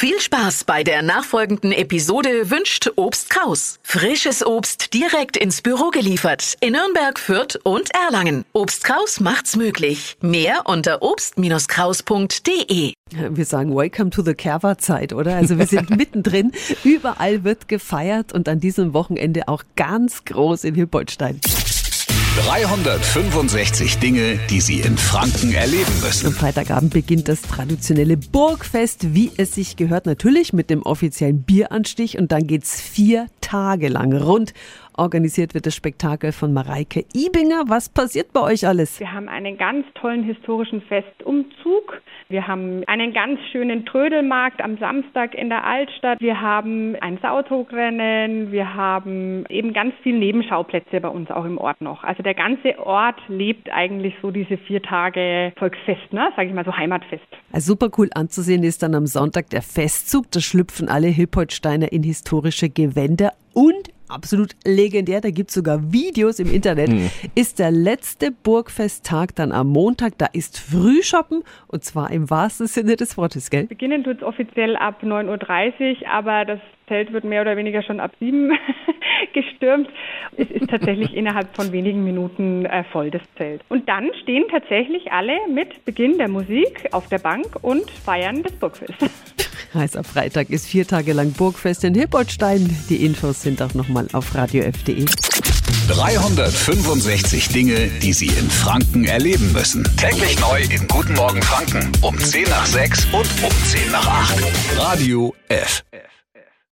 Viel Spaß bei der nachfolgenden Episode wünscht Obst Kraus. Frisches Obst direkt ins Büro geliefert in Nürnberg, Fürth und Erlangen. Obst Kraus macht's möglich. Mehr unter obst-kraus.de. Wir sagen Welcome to the Kerwa-Zeit, oder? Also wir sind mittendrin. Überall wird gefeiert und an diesem Wochenende auch ganz groß in Hilpoltstein. 365 Dinge, die Sie in Franken erleben müssen. Am Freitagabend beginnt das traditionelle Burgfest, wie es sich gehört, natürlich mit dem offiziellen Bieranstich und dann geht's vier Tage lang rund. Organisiert wird das Spektakel von Mareike Ibinger. Was passiert bei euch alles? Wir haben einen ganz tollen historischen Festumzug. Wir haben einen ganz schönen Trödelmarkt am Samstag in der Altstadt. Wir haben ein Sautrugrennen. Wir haben eben ganz viele Nebenschauplätze bei uns auch im Ort noch. Also der ganze Ort lebt eigentlich so diese vier Tage Volksfest, ne? sage ich mal so Heimatfest. Also super cool anzusehen ist dann am Sonntag der Festzug. Da schlüpfen alle Hippoltsteiner in historische Gewänder und absolut legendär, da gibt es sogar Videos im Internet, mhm. ist der letzte Burgfesttag dann am Montag. Da ist Frühshoppen und zwar im wahrsten Sinne des Wortes, gell? Beginnen tut es offiziell ab 9.30 Uhr, aber das Zelt wird mehr oder weniger schon ab 7 gestürmt. Es ist tatsächlich innerhalb von wenigen Minuten äh, voll, das Zelt. Und dann stehen tatsächlich alle mit Beginn der Musik auf der Bank und feiern das Burgfest. Heißt, am Freitag ist vier Tage lang Burgfest in Hippoltstein. Die Infos sind auch nochmal auf radiof.de. 365 Dinge, die Sie in Franken erleben müssen. Täglich neu in Guten Morgen Franken um 10 nach 6 und um 10 nach 8. Radio F.